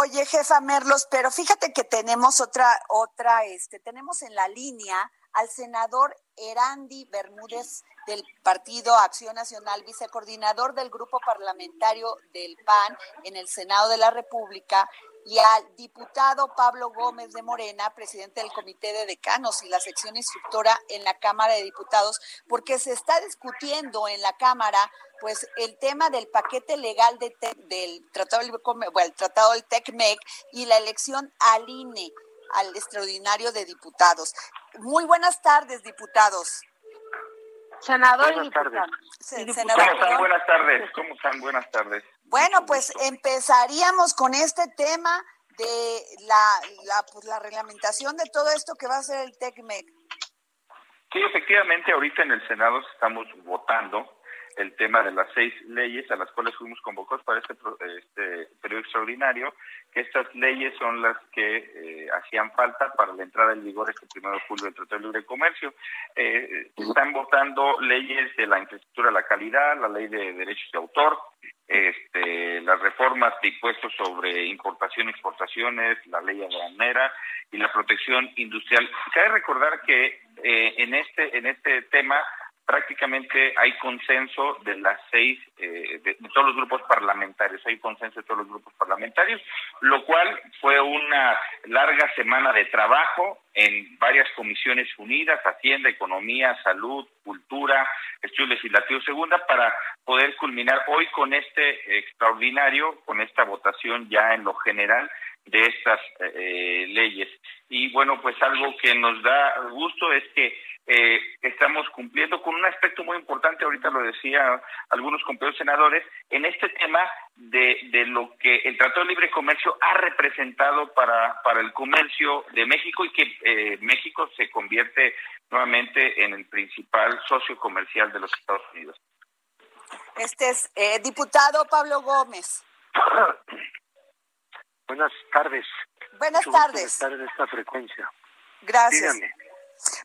Oye, jefa Merlos, pero fíjate que tenemos otra, otra, este, tenemos en la línea al senador Erandi Bermúdez del Partido Acción Nacional, vicecoordinador del grupo parlamentario del PAN en el Senado de la República, y al diputado Pablo Gómez de Morena, presidente del Comité de Decanos y la sección instructora en la Cámara de Diputados, porque se está discutiendo en la Cámara pues el tema del paquete legal de del Tratado, bueno, el Tratado del TECMEC y la elección al INE al extraordinario de diputados. Muy buenas tardes, diputados. Senador buenas Tardes. Senador, ¿Cómo están? Buenas tardes. ¿Cómo están? Buenas tardes. Bueno, pues empezaríamos con este tema de la, la, pues, la reglamentación de todo esto que va a ser el TECMEC. Sí, efectivamente, ahorita en el Senado estamos votando el tema de las seis leyes a las cuales fuimos convocados para este, este periodo extraordinario, que estas leyes son las que eh, hacían falta para la entrada en vigor este primero de julio del Tratado de Libre Comercio. Eh, están votando leyes de la infraestructura de la calidad, la ley de derechos de autor, este, las reformas de impuestos sobre importación y exportaciones, la ley aduanera y la protección industrial. Cabe recordar que eh, en este en este tema prácticamente hay consenso de las seis, eh, de, todos los grupos parlamentarios, hay consenso de todos los grupos parlamentarios, lo cual fue una larga semana de trabajo en varias comisiones unidas, Hacienda, Economía, Salud, Cultura, Estudio Legislativo Segunda, para poder culminar hoy con este extraordinario, con esta votación ya en lo general de estas eh, leyes. Y bueno, pues algo que nos da gusto es que eh, estamos cumpliendo con un aspecto muy importante, ahorita lo decía algunos compañeros senadores, en este tema de, de lo que el Tratado de Libre Comercio ha representado para, para el comercio de México y que eh, México se convierte nuevamente en el principal socio comercial de los Estados Unidos. Este es eh, diputado Pablo Gómez. Buenas tardes. Buenas tardes. estar en esta frecuencia. Gracias.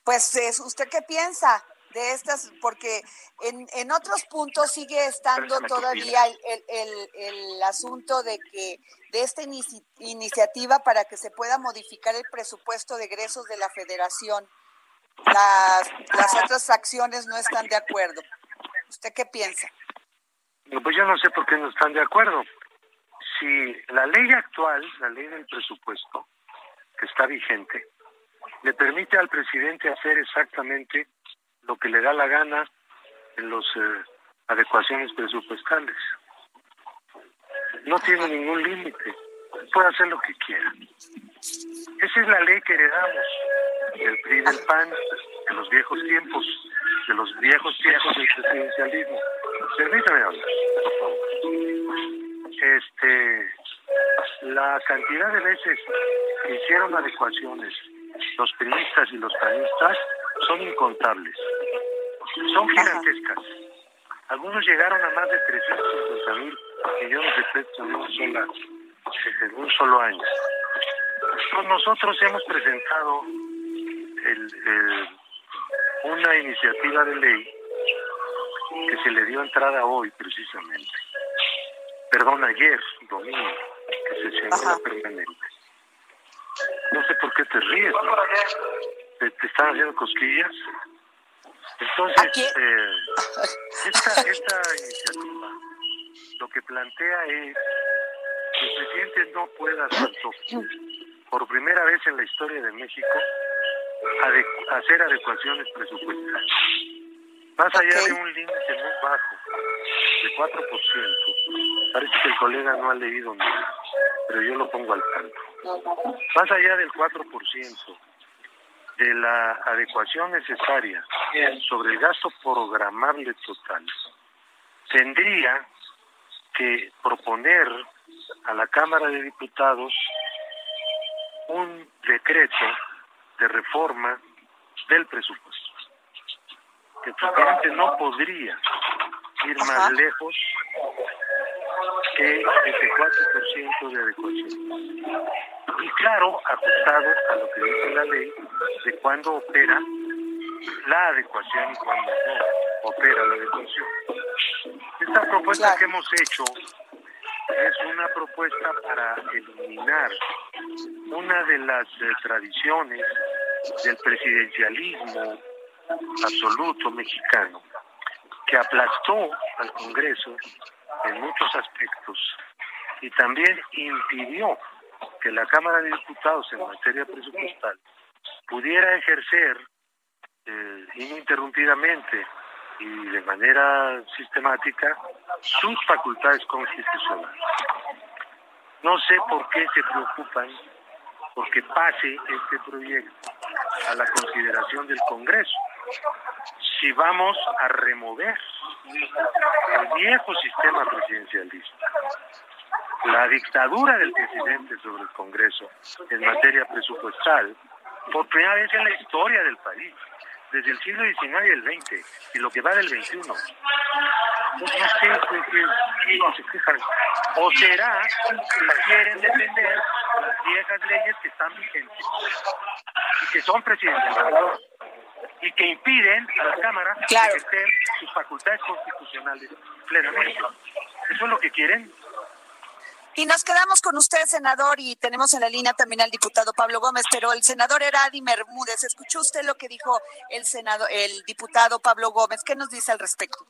Pues, ¿usted qué piensa de estas? Porque en, en otros puntos sigue estando todavía el, el, el, asunto de que de esta iniciativa para que se pueda modificar el presupuesto de egresos de la federación. Las, las otras fracciones no están de acuerdo. ¿Usted qué piensa? Pues yo no sé por qué no están de acuerdo. Si la ley actual, la ley del presupuesto, que está vigente, le permite al presidente hacer exactamente lo que le da la gana en las eh, adecuaciones presupuestales. No tiene ningún límite, puede hacer lo que quiera. Esa es la ley que heredamos del PRI del PAN, de los viejos tiempos, de los viejos tiempos del presidencialismo. Permítame hablar, por favor. Este, la cantidad de veces que hicieron adecuaciones los periodistas y los panistas son incontables, son gigantescas. Algunos llegaron a más de 350 mil millones de pesos en un, en un solo año. Pues nosotros hemos presentado una iniciativa de ley que se le dio entrada hoy precisamente. Perdón, ayer, domingo, que se sesionó permanente no sé por qué te ríes, ¿Te, están haciendo cosquillas? Entonces, eh, esta, esta iniciativa lo que plantea es que el presidente no pueda, por primera vez en la historia de México, hacer adecuaciones presupuestarias. Más allá de un límite muy bajo, de 4%, parece que el colega no ha leído nada, pero yo lo pongo al tanto. Más allá del 4% de la adecuación necesaria sobre el gasto programable total, tendría que proponer a la Cámara de Diputados un decreto de reforma del presupuesto. Que el presidente no podría ir más lejos que ese 4% de adecuación. Y claro, ajustado a lo que dice la ley de cuándo opera la adecuación y cuándo no opera la adecuación. Esta propuesta que hemos hecho es una propuesta para eliminar una de las eh, tradiciones del presidencialismo absoluto mexicano que aplastó al Congreso en muchos aspectos y también impidió que la Cámara de Diputados en materia presupuestal pudiera ejercer eh, ininterrumpidamente y de manera sistemática sus facultades constitucionales. No sé por qué se preocupan porque pase este proyecto a la consideración del Congreso. Si vamos a remover el viejo sistema presidencialista, la dictadura del presidente sobre el Congreso en materia presupuestal, por primera vez en la historia del país, desde el siglo XIX y el XX, y lo que va del XXI. No, no quejan. O será que quieren defender las viejas leyes que están vigentes y que son presidenciales y que impiden a la Cámara ejercer sus facultades constitucionales plenamente. ¿Eso es lo que quieren? Y nos quedamos con usted, senador, y tenemos en la línea también al diputado Pablo Gómez, pero el senador Eradi Bermúdez, ¿escuchó usted lo que dijo el senado, el diputado Pablo Gómez? ¿Qué nos dice al respecto?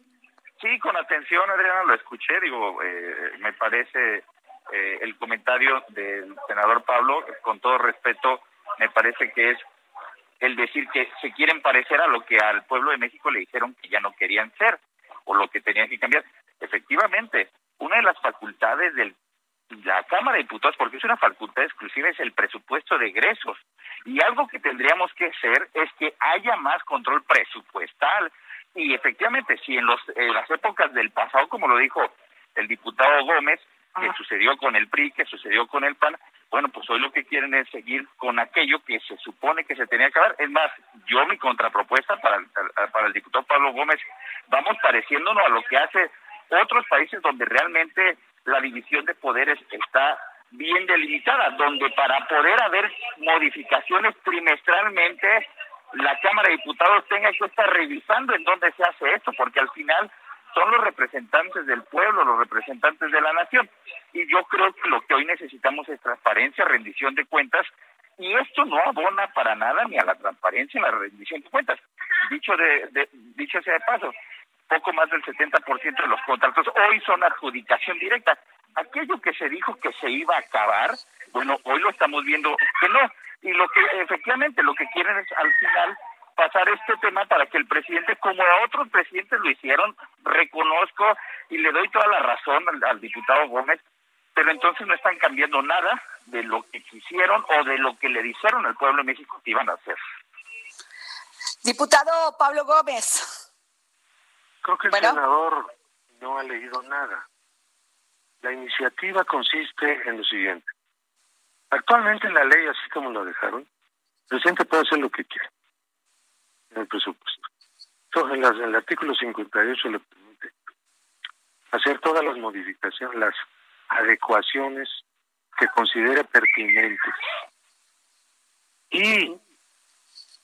Sí, con atención, Adriana, lo escuché, digo, eh, me parece eh, el comentario del senador Pablo, con todo respeto, me parece que es el decir que se quieren parecer a lo que al pueblo de México le dijeron que ya no querían ser o lo que tenían que cambiar. Efectivamente, una de las facultades del la Cámara de Diputados, porque es una facultad exclusiva, es el presupuesto de egresos. Y algo que tendríamos que hacer es que haya más control presupuestal. Y efectivamente, si en, los, en las épocas del pasado, como lo dijo el diputado Gómez, que sucedió con el PRI, que sucedió con el PAN, bueno, pues hoy lo que quieren es seguir con aquello que se supone que se tenía que hacer. Es más, yo mi contrapropuesta para para el diputado Pablo Gómez, vamos pareciéndonos a lo que hace otros países donde realmente la división de poderes está bien delimitada, donde para poder haber modificaciones trimestralmente, la Cámara de Diputados tenga que estar revisando en dónde se hace esto, porque al final son los representantes del pueblo, los representantes de la nación. Y yo creo que lo que hoy necesitamos es transparencia, rendición de cuentas, y esto no abona para nada ni a la transparencia ni a la rendición de cuentas. Dicho de, de dicho sea de paso, poco más del 70% de los contratos hoy son adjudicación directa. Aquello que se dijo que se iba a acabar, bueno, hoy lo estamos viendo que no. Y lo que efectivamente lo que quieren es al final pasar este tema para que el presidente, como a otros presidentes lo hicieron, reconozco y le doy toda la razón al, al diputado Gómez, pero entonces no están cambiando nada de lo que quisieron o de lo que le dijeron al pueblo de México que iban a hacer. Diputado Pablo Gómez. Creo que el senador no ha leído nada. La iniciativa consiste en lo siguiente. Actualmente en la ley, así como lo dejaron, el presidente puede hacer lo que quiera en el presupuesto. Entonces, en, el artículo 58 le permite hacer todas las modificaciones, las adecuaciones que considere pertinentes. Y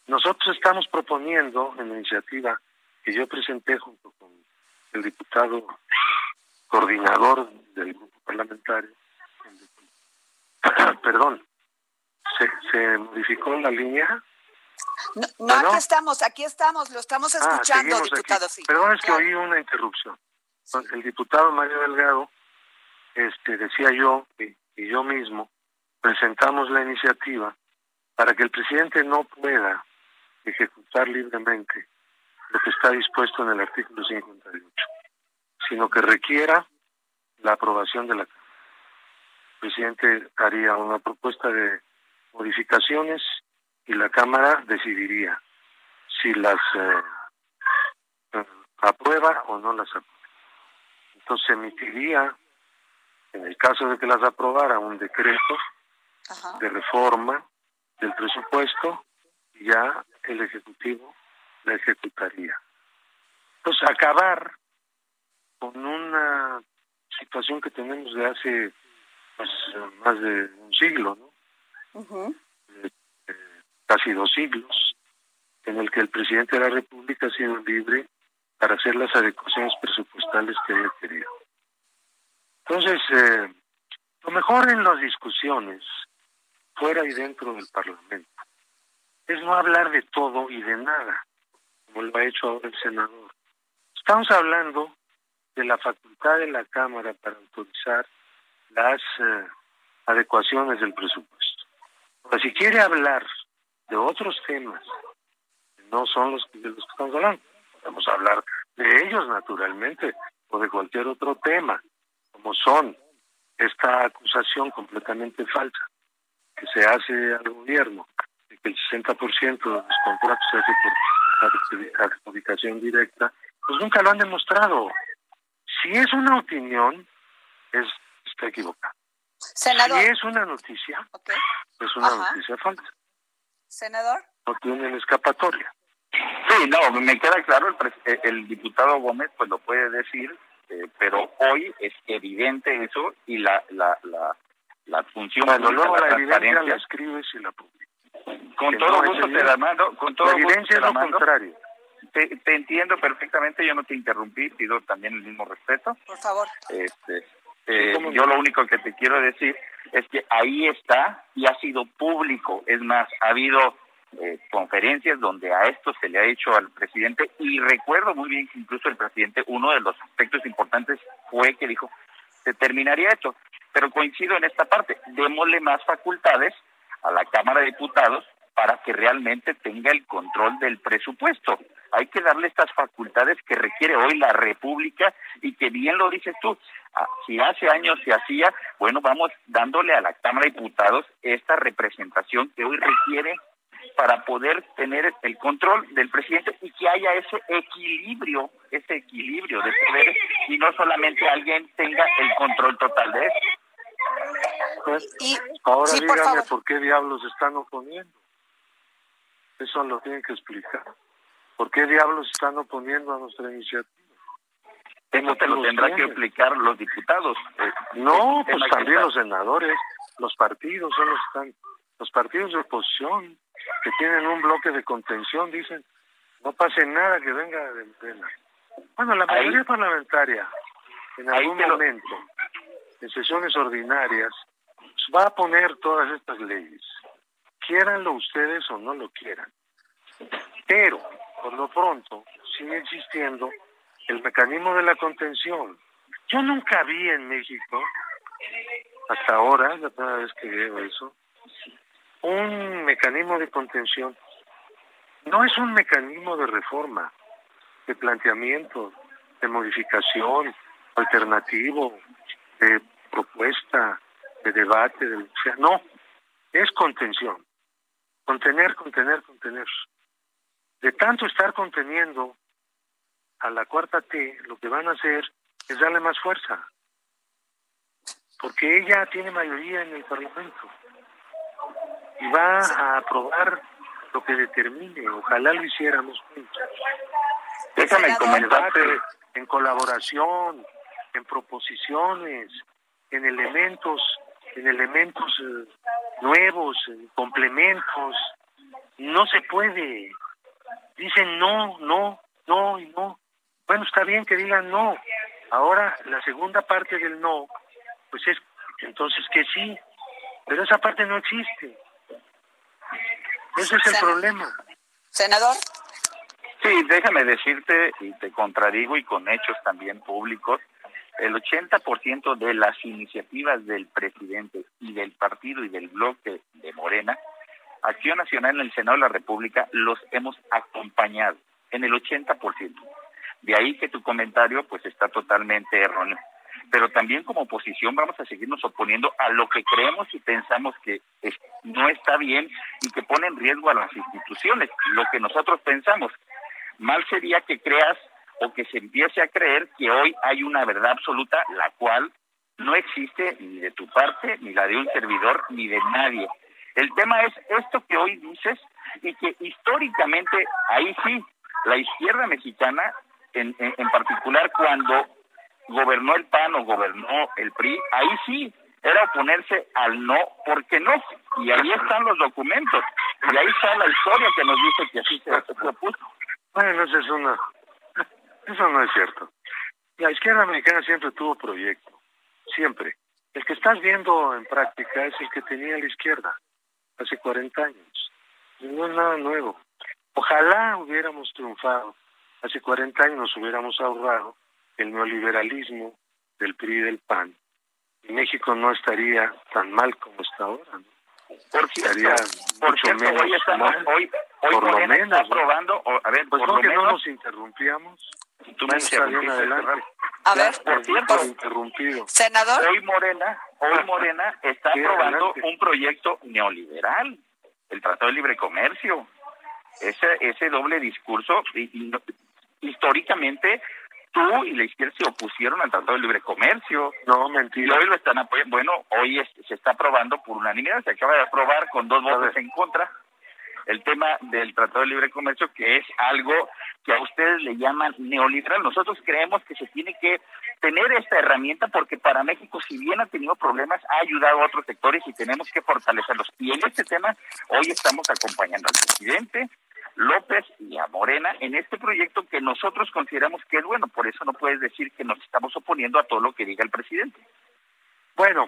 nosotros estamos proponiendo en la iniciativa que yo presenté junto con el diputado coordinador del grupo parlamentario. Perdón, ¿se, se modificó la línea? No, aquí estamos, aquí estamos, lo estamos ah, escuchando, diputado. Sí. Perdón, es que oí una interrupción. El diputado Mario Delgado este, decía yo y, yo mismo presentamos la iniciativa para que el presidente no pueda ejecutar libremente lo que está dispuesto en el artículo 58, sino que requiera la aprobación de la Cámara. El presidente haría una propuesta de modificaciones y la Cámara decidiría si las eh, aprueba o no las aprueba. Entonces emitiría, en el caso de que las aprobara, un decreto de reforma del presupuesto ya el Ejecutivo la ejecutaría. Pues acabar con una situación que tenemos de hace pues, más de un siglo, ¿no? casi dos siglos, en el que el presidente de la República ha sido libre para hacer las adecuaciones presupuestales que haya querido. Entonces, eh, lo mejor en las discusiones, fuera y dentro del Parlamento, es no hablar de todo y de nada, como lo ha hecho ahora el senador. Estamos hablando de la facultad de la Cámara para autorizar las eh, adecuaciones del presupuesto. Pero si quiere hablar de otros temas, no son los de los que estamos hablando, podemos hablar de ellos naturalmente, o de cualquier otro tema, como son esta acusación completamente falsa que se hace al gobierno de que el 60% de los contratos se hace por adjudicación directa, pues nunca lo han demostrado. Si es una opinión, es, está equivocado. Senador. Si es una noticia, es una noticia falsa. Senador. No tienen escapatoria. Sí, no, me queda claro, el, eh, el diputado Gómez pues lo puede decir, eh, pero hoy es evidente eso y la la la, la función bueno, luego la, la evidencia la escribes y la publicas. Con todo gusto te la mando, con todo la evidencia es lo contrario. Te, te, entiendo perfectamente, yo no te interrumpí, pido también el mismo respeto. Por favor. Este, eh, yo lo único que te quiero decir es que ahí está y ha sido público. Es más, ha habido eh, conferencias donde a esto se le ha hecho al presidente. Y recuerdo muy bien que incluso el presidente, uno de los aspectos importantes fue que dijo, se terminaría esto, pero coincido en esta parte, démosle más facultades a la Cámara de Diputados para que realmente tenga el control del presupuesto. Hay que darle estas facultades que requiere hoy la República y que bien lo dices tú, ah, si hace años se hacía, bueno, vamos dándole a la Cámara de Diputados esta representación que hoy requiere para poder tener el control del presidente y que haya ese equilibrio, ese equilibrio de poderes y no solamente alguien tenga el control total de eso. Pues, ahora díganme por, qué diablos están oponiendo. Eso lo tienen que explicar. ¿Por qué diablos están oponiendo a nuestra iniciativa? Eso te lo tendrán que explicar los diputados. Eh, no, pues también los senadores, los partidos son los están, los partidos de oposición que tienen un bloque de contención, dicen, no pase nada que venga de pena. Bueno, la mayoría parlamentaria, en algún momento, en sesiones ordinarias, va a poner todas estas leyes, quieranlo ustedes o no lo quieran. Pero, por lo pronto, sigue existiendo el mecanismo de la contención. Yo nunca vi en México, hasta ahora, la primera vez que veo eso, un mecanismo de contención. No es un mecanismo de reforma, de planteamiento, de modificación, alternativo, de propuesta, de debate, de no, es contención. Contener, contener, contener. De tanto estar conteniendo a la cuarta T, lo que van a hacer es darle más fuerza. Porque ella tiene mayoría en el Parlamento y va a aprobar lo que determine. Ojalá lo hiciéramos juntos. Déjame comentarte en colaboración, en proposiciones, en elementos, en elementos eh, nuevos, en complementos. No se puede. Dicen no, no, no y no. Bueno, está bien que digan no. Ahora la segunda parte del no, pues es entonces que sí. Pero esa parte no existe. Ese es el problema. Senador. Sí, déjame decirte, y te contradigo y con hechos también públicos, el 80% de las iniciativas del presidente y del partido y del bloque de Morena, Acción Nacional en el Senado de la República, los hemos acompañado en el 80%. De ahí que tu comentario pues está totalmente erróneo pero también como oposición vamos a seguirnos oponiendo a lo que creemos y pensamos que no está bien y que pone en riesgo a las instituciones, lo que nosotros pensamos. Mal sería que creas o que se empiece a creer que hoy hay una verdad absoluta, la cual no existe ni de tu parte, ni la de un servidor, ni de nadie. El tema es esto que hoy dices, y que históricamente ahí sí, la izquierda mexicana, en, en, particular cuando gobernó el PAN o gobernó el PRI, ahí sí era oponerse al no porque no. Y ahí están los documentos. Y ahí está la historia que nos dice que así se, se opuso. Bueno, eso, es una, eso no es cierto. La izquierda mexicana siempre tuvo proyecto, siempre. El que estás viendo en práctica es el que tenía la izquierda hace 40 años. No es nada nuevo. Ojalá hubiéramos triunfado. Hace 40 años hubiéramos ahorrado el neoliberalismo del PRI y del PAN. Y México no estaría tan mal como está ahora. ¿no? Por estaría mucho menos hoy estamos, hoy, hoy por lo menos. aprobando, a ver, pues por no que menos, no nos interrumpíamos. Tú me adelante. A ver, por cierto, interrumpido. senador. Hoy Morena, hoy Morena está aprobando adelante. un proyecto neoliberal, el Tratado de Libre Comercio. Ese, ese doble discurso, y- y no- históricamente, tú y la izquierda se opusieron al Tratado de Libre Comercio. No, Y mentira. hoy lo están apoyando. Bueno, hoy es- se está aprobando por unanimidad, se acaba de aprobar con dos votos en contra el tema del Tratado de Libre Comercio, que es algo que a ustedes le llaman neoliberal. Nosotros creemos que se tiene que tener esta herramienta porque para México, si bien ha tenido problemas, ha ayudado a otros sectores y tenemos que fortalecerlos. Y en este tema, hoy estamos acompañando al presidente López y a Morena en este proyecto que nosotros consideramos que es bueno. Por eso no puedes decir que nos estamos oponiendo a todo lo que diga el presidente. Bueno,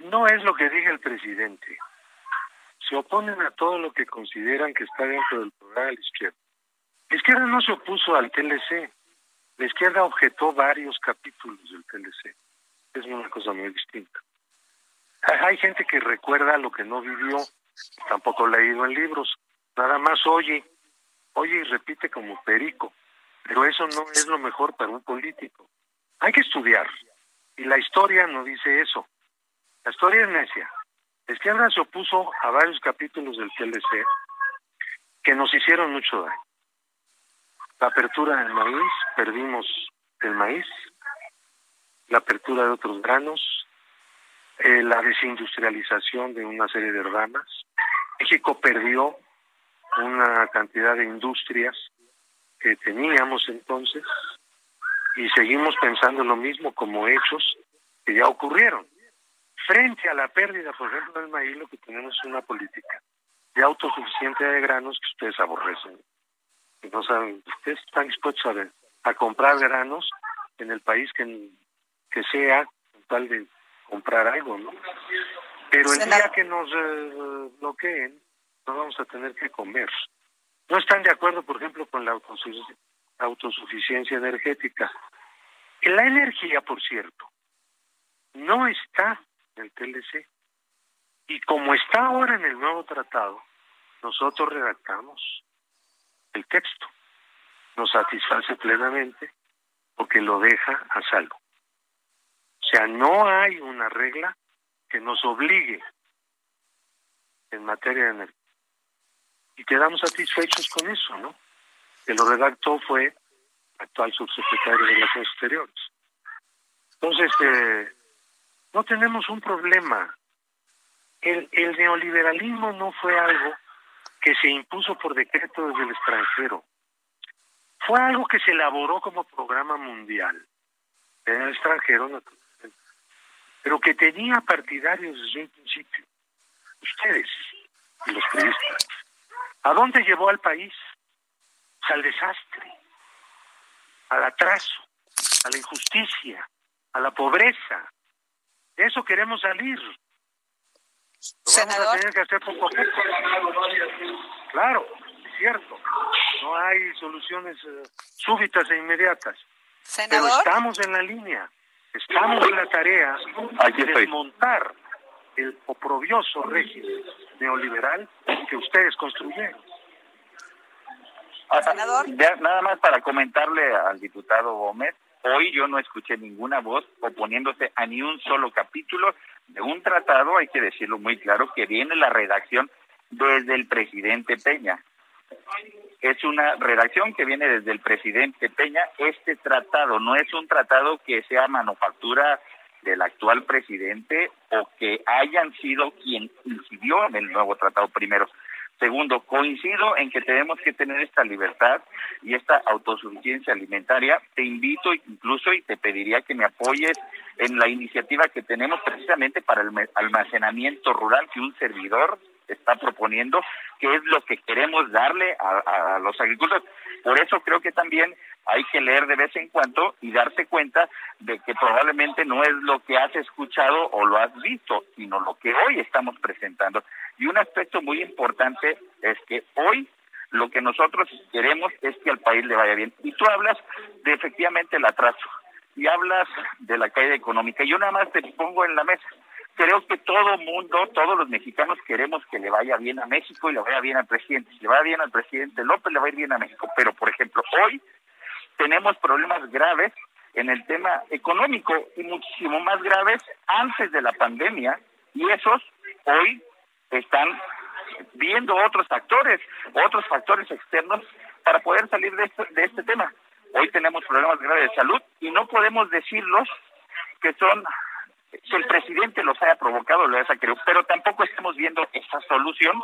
no es lo que diga el presidente. Se oponen a todo lo que consideran que está dentro del programa de la izquierda. La izquierda no se opuso al TLC. La izquierda objetó varios capítulos del TLC. Es una cosa muy distinta. Hay gente que recuerda lo que no vivió, tampoco ha leído en libros, nada más oye, oye y repite como perico. Pero eso no es lo mejor para un político. Hay que estudiar. Y la historia no dice eso. La historia es necia. La se opuso a varios capítulos del TLC que nos hicieron mucho daño. La apertura del maíz, perdimos el maíz, la apertura de otros granos, eh, la desindustrialización de una serie de ramas. México perdió una cantidad de industrias que teníamos entonces y seguimos pensando lo mismo como hechos que ya ocurrieron. Frente a la pérdida, por ejemplo, del maíz, lo que tenemos es una política de autosuficiencia de granos que ustedes aborrecen. Que no saben, ustedes están dispuestos a, ver- a comprar granos en el país que, que sea, con tal de comprar algo, ¿no? Pero el día que nos eh, bloqueen, no vamos a tener que comer. No están de acuerdo, por ejemplo, con la autosufic- autosuficiencia energética. La energía, por cierto, no está en el TLC. Y como está ahora en el nuevo tratado, nosotros redactamos el texto. Nos satisface plenamente porque lo deja a salvo. O sea, no hay una regla que nos obligue en materia de energía. Y quedamos satisfechos con eso, ¿no? Que lo redactó fue actual subsecretario de Relaciones Exteriores. Entonces, eh, no tenemos un problema. El, el neoliberalismo no fue algo que se impuso por decreto desde el extranjero. Fue algo que se elaboró como programa mundial en el extranjero, pero que tenía partidarios desde un principio. Ustedes los periodistas. ¿A dónde llevó al país? Pues al desastre, al atraso, a la injusticia, a la pobreza. De eso queremos salir. Lo vamos a Senador. tener que hacer poco a poco. Claro, es cierto. No hay soluciones eh, súbitas e inmediatas. Pero Senador. estamos en la línea. Estamos en la tarea Aquí de estoy. desmontar el oprobioso régimen neoliberal que ustedes construyeron. Senador. ya nada más para comentarle al diputado Gómez, hoy yo no escuché ninguna voz oponiéndose a ni un solo capítulo de un tratado, hay que decirlo muy claro, que viene la redacción desde el presidente Peña. Es una redacción que viene desde el presidente Peña. Este tratado no es un tratado que sea manufactura del actual presidente o que hayan sido quien incidió en el nuevo tratado primero. Segundo, coincido en que tenemos que tener esta libertad y esta autosuficiencia alimentaria. Te invito incluso y te pediría que me apoyes en la iniciativa que tenemos precisamente para el almacenamiento rural que un servidor está proponiendo, que es lo que queremos darle a, a los agricultores. Por eso creo que también hay que leer de vez en cuando y darse cuenta de que probablemente no es lo que has escuchado o lo has visto, sino lo que hoy estamos presentando. Y un aspecto muy importante es que hoy lo que nosotros queremos es que al país le vaya bien. Y tú hablas de efectivamente el atraso y hablas de la caída económica. Yo nada más te pongo en la mesa. Creo que todo mundo, todos los mexicanos queremos que le vaya bien a México y le vaya bien al presidente. Si le vaya bien al presidente López, le va a ir bien a México. Pero, por ejemplo, hoy tenemos problemas graves en el tema económico y muchísimo más graves antes de la pandemia y esos hoy están viendo otros factores, otros factores externos para poder salir de este, de este tema. Hoy tenemos problemas graves de salud y no podemos decirlos que son que el presidente los haya provocado, lo haya querido, pero tampoco estamos viendo esa solución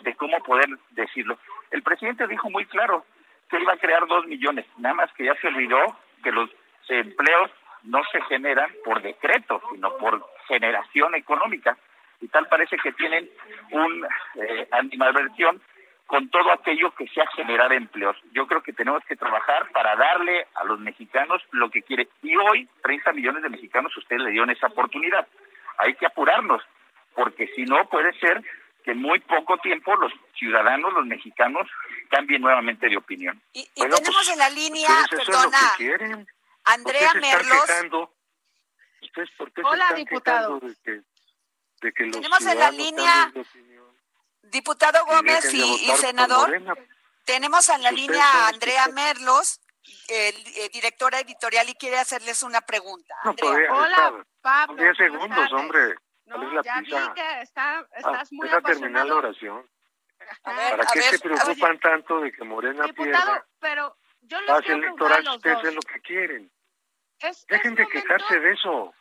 de cómo poder decirlo. El presidente dijo muy claro que iba a crear dos millones, nada más que ya se olvidó que los empleos no se generan por decreto, sino por generación económica y tal parece que tienen un eh, animadversión con todo aquello que sea generar empleos. Yo creo que tenemos que trabajar para darle a los mexicanos lo que quiere. Y hoy, 30 millones de mexicanos, ustedes le dieron esa oportunidad. Hay que apurarnos, porque si no, puede ser que en muy poco tiempo los ciudadanos, los mexicanos, cambien nuevamente de opinión. Y, tenemos pues, en la línea, perdona, Andrea Merlos. Hola, diputado. Tenemos en la línea, diputado Gómez y, senador, tenemos en la línea a Andrea Merlos, el, directora editorial, y quiere hacerles una pregunta. Hola, Pablo. 10 segundos, hombre. No, ya vi que está, ah, estás muy deja terminar la oración. ¿Para qué se preocupan tanto de que Morena diputado, pero yo les quiero electoral, ustedes es lo que quieren. Dejen de quejarse de eso.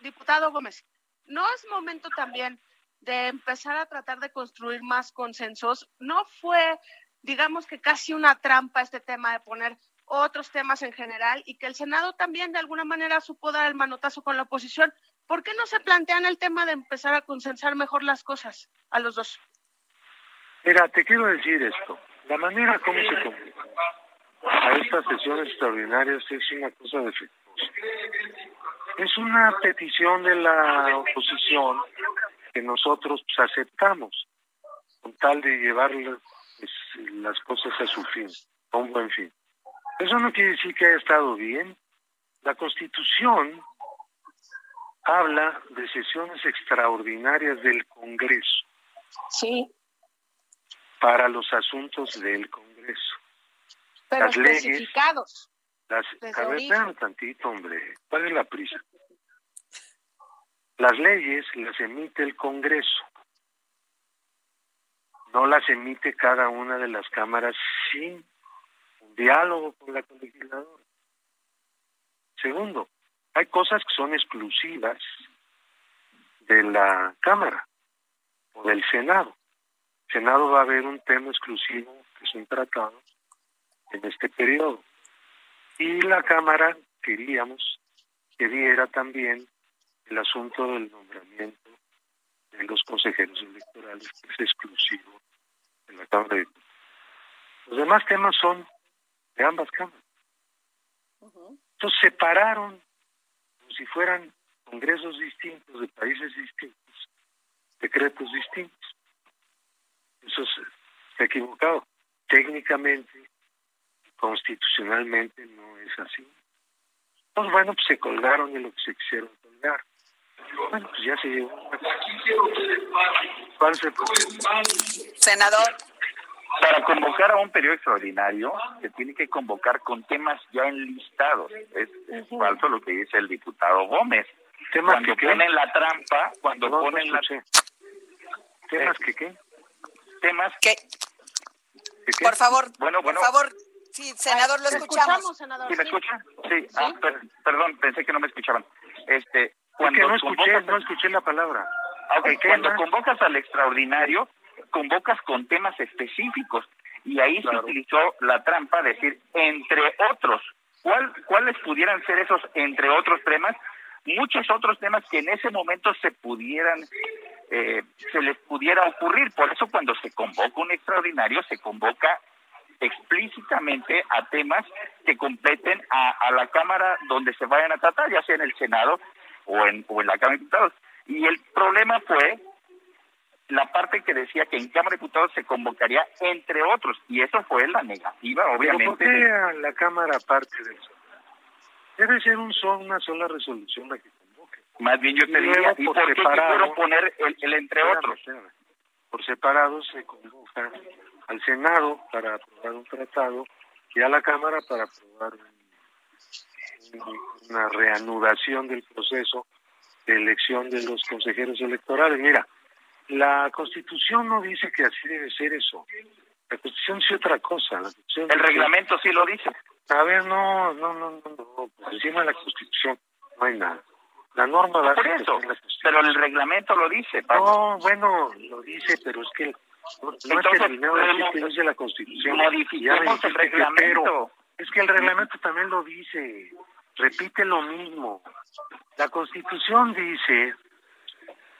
Diputado Gómez, ¿no es momento también de empezar a tratar de construir más consensos? ¿No fue, digamos que casi una trampa este tema de poner otros temas en general y que el Senado también de alguna manera supo dar el manotazo con la oposición? ¿Por qué no se plantean el tema de empezar a consensar mejor las cosas a los dos? Mira, te quiero decir esto. La manera como se convoca a estas sesiones extraordinarias es una cosa defectuosa. Es una petición de la oposición que nosotros aceptamos con tal de llevar pues, las cosas a su fin, a un buen fin. Eso no quiere decir que haya estado bien. La Constitución habla de sesiones extraordinarias del Congreso. Sí. Para los asuntos del Congreso. Pero las especificados. Las, a ver, tantito, hombre. ¿Cuál es la prisa? Las leyes las emite el Congreso. No las emite cada una de las cámaras sin diálogo con la legisladora. Segundo, hay cosas que son exclusivas de la Cámara o del Senado. El Senado va a haber un tema exclusivo que es un tratado en este periodo. Y la Cámara queríamos que diera también el asunto del nombramiento de los consejeros electorales, que es exclusivo de la Cámara de Los demás temas son de ambas cámaras. Entonces separaron como si fueran congresos distintos de países distintos, decretos distintos. Eso se ha equivocado. Técnicamente constitucionalmente no es así. Pues bueno, pues se colgaron de lo que se quisieron colgar. Bueno, pues ya se llevó. ¿Cuál Senador. Para convocar a un periodo extraordinario, se tiene que convocar con temas ya enlistados. Es, falso lo que dice el diputado Gómez. ¿Temas cuando que ponen la trampa, cuando ponen la... ¿Temas que qué? Temas que... Por favor, bueno, bueno, por favor, Sí, senador, lo escuchamos. senador, ¿Sí me escucha? Sí, Ah, perdón, pensé que no me escuchaban. Este, cuando no escuché, no escuché la palabra. Ah, cuando convocas al extraordinario, convocas con temas específicos y ahí se utilizó la trampa de decir entre otros. ¿Cuál, ¿Cuáles pudieran ser esos entre otros temas? Muchos otros temas que en ese momento se pudieran, eh, se les pudiera ocurrir. Por eso cuando se convoca un extraordinario, se convoca explícitamente a temas que completen a, a la Cámara donde se vayan a tratar, ya sea en el Senado o en, o en la Cámara de Diputados. Y el problema fue la parte que decía que en Cámara de Diputados se convocaría entre otros, y eso fue la negativa, obviamente. ¿Pero ¿Por la Cámara parte de eso? Debe ser un una sola resolución la que convoque. Más bien yo te diría, ¿y por, qué quiero poner el, entre otros? Por separado se convoca al Senado para aprobar un tratado y a la Cámara para aprobar una reanudación del proceso de elección de los consejeros electorales. Mira, la Constitución no dice que así debe ser eso. La Constitución dice otra cosa. el reglamento sí lo dice. A ver, no, no, no, no, encima de la Constitución no hay nada. La norma va Por eso, pero el reglamento lo dice. No, bueno, lo dice, pero es que no, Entonces, terminado de que dice la Constitución. Modificamos el reglamento. es que el reglamento también lo dice. Repite lo mismo. La Constitución dice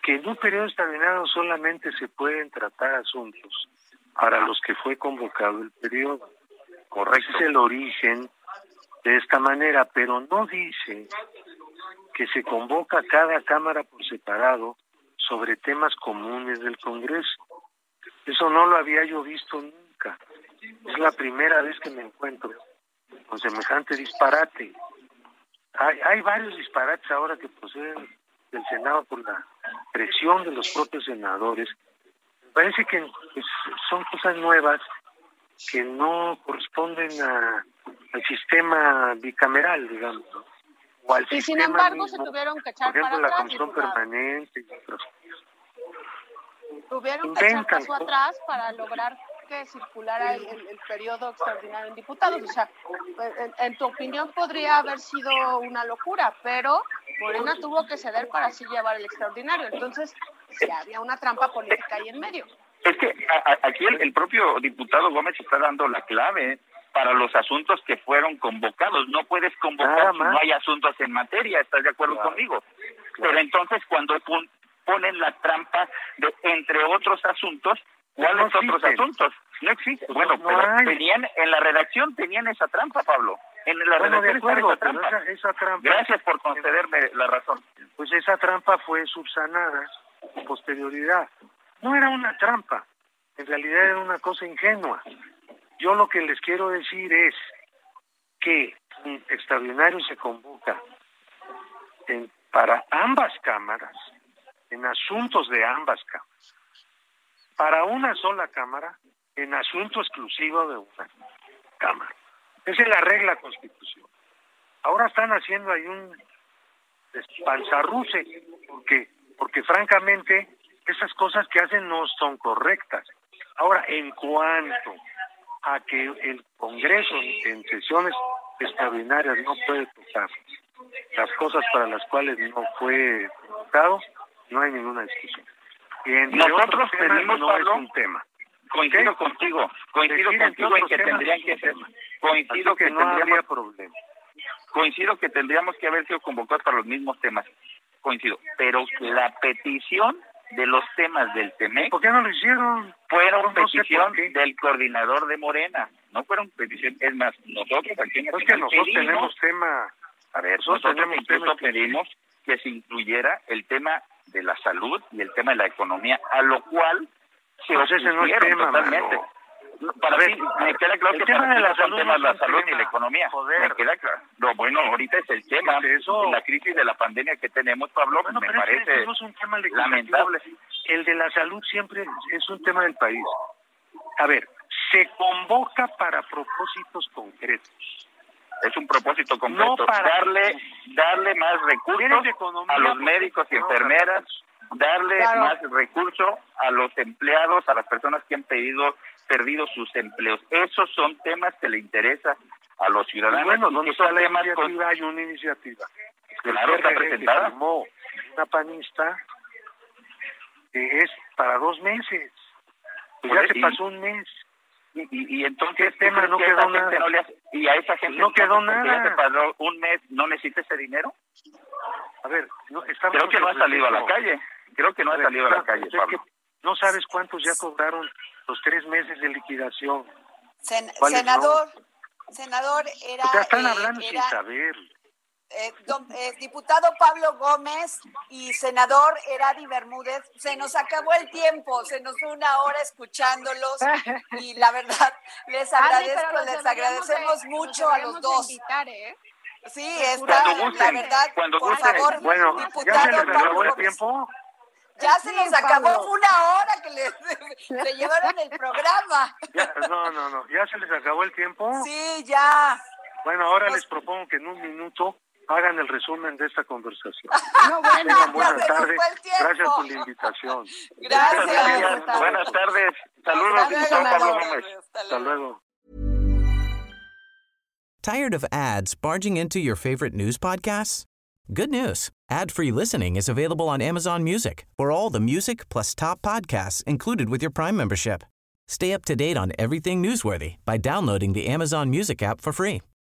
que en un periodo extraordinario solamente se pueden tratar asuntos para los que fue convocado el periodo. Correcto. es el origen de esta manera, pero no dice que se convoca cada Cámara por separado sobre temas comunes del Congreso. Eso no lo había yo visto nunca. Es la primera vez que me encuentro con semejante disparate. Hay, hay varios disparates ahora que proceden del Senado por la presión de los propios senadores. Parece que pues, son cosas nuevas que no corresponden a, al sistema bicameral, digamos. O al y sin embargo se tuvieron que echar por ejemplo, para la comisión permanente y otras Tuvieron que echar paso atrás para lograr que circulara el, el, periodo extraordinario en diputados. O sea, en, en, tu opinión podría haber sido una locura, pero Morena tuvo que ceder para así llevar el extraordinario. Entonces, si había una trampa política ahí en medio. Es que aquí el, el, propio diputado Gómez está dando la clave para los asuntos que fueron convocados. No puedes convocar si no hay asuntos en materia, ¿estás de acuerdo claro. conmigo? Claro. Pero entonces cuando ponen la trampa de entre otros asuntos, ¿cuáles no otros asuntos? No existe. Bueno, no pero hay. tenían en la redacción tenían esa trampa, Pablo. En la bueno, redacción acuerdo, esa trampa. Esa, esa trampa. Gracias por concederme la razón. Pues esa trampa fue subsanada con posterioridad. No era una trampa, en realidad era una cosa ingenua. Yo lo que les quiero decir es que un extraordinario se convoca en, para ambas cámaras, en asuntos de ambas cámaras, para una sola cámara, en asunto exclusivo de una cámara. Esa es la regla constitucional. Ahora están haciendo ahí un panzarruce, porque, porque francamente esas cosas que hacen no son correctas. Ahora, en cuanto a que el Congreso en sesiones extraordinarias no puede tocar las cosas para las cuales no fue convocado, no hay ninguna discusión. Nosotros tenemos, no Pablo, es un tema. Coincido ¿Qué? contigo, coincido contigo en que tendrían que ser, coincido que, que no habría problema. Coincido que tendríamos que haber sido convocados para los mismos temas, coincido, pero la petición de los temas del TEMEC. ¿Por qué no lo hicieron? Fueron no petición sé del coordinador de Morena. No fueron petición, es más, nosotros aquí en es que nosotros pedimos, tenemos tema. A ver, nosotros, nosotros tenemos tema pedimos que se incluyera el tema de la salud y el tema de la economía, a lo cual se pues ese no es tema, totalmente. Para ver, mí, me queda claro que tema de la salud no la salud y la economía. Joder. Me queda claro. No, bueno, ahorita es el tema. Pues eso. La crisis de la pandemia que tenemos, Pablo, bueno, me parece es, un tema lamentable. El de la salud siempre es un tema del país. A ver, se convoca para propósitos concretos. Es un propósito. No para darle, darle más recursos economía, a los médicos y no, enfermeras, darle Claro. más recursos a los empleados, a las personas que han pedido perdido sus empleos. Esos son temas que le interesa a los ciudadanos. Bueno, ¿dónde está la con- iniciativa? Hay una iniciativa. Claro, está presentada. una panista que es para dos meses. Pues ya se pasó un mes. Y, y, entonces ¿Qué tema no quedó nada? No le hace, y a esa gente no quedó nada. Un mes, ¿no necesita ese dinero? A ver, no, creo que no ha salido a la calle. Creo que no ha salido a la calle, Pablo. no sabes cuántos ya cobraron los tres meses de liquidación. Sen senador, senador, era... O están hablando sin saber. Eh, don, eh, diputado Pablo Gómez y senador Eradi Bermúdez, se nos acabó el tiempo, se nos fue una hora escuchándolos y la verdad les agradezco, les agradecemos de, mucho a los dos. Invitar, ¿eh? Sí, está, la verdad, cuando por favor, bueno, diputado ¿ya se les acabó Pablo el Gómez. tiempo? Ya se Sí, nos acabó Pablo. una hora que le, le llevaron el programa. Ya, no, no, no, ¿ya se les acabó el tiempo? Sí, ya. Bueno, ahora les propongo que en un minuto hagan el resumen de esta conversación. No, bueno, Tengan buenas tardes. fue el tiempo. Gracias por la invitación. Gracias. Gracias. Buenas tardes. Saludos, Hasta diputado luego, Pablo senador. Gómez. Hasta Hasta luego. Tired of ads barging into your favorite news podcasts? Good news. Ad-free listening is available on Amazon Music for all the music plus top podcasts included with your Prime membership. Stay up to date on everything newsworthy by downloading the Amazon Music app for free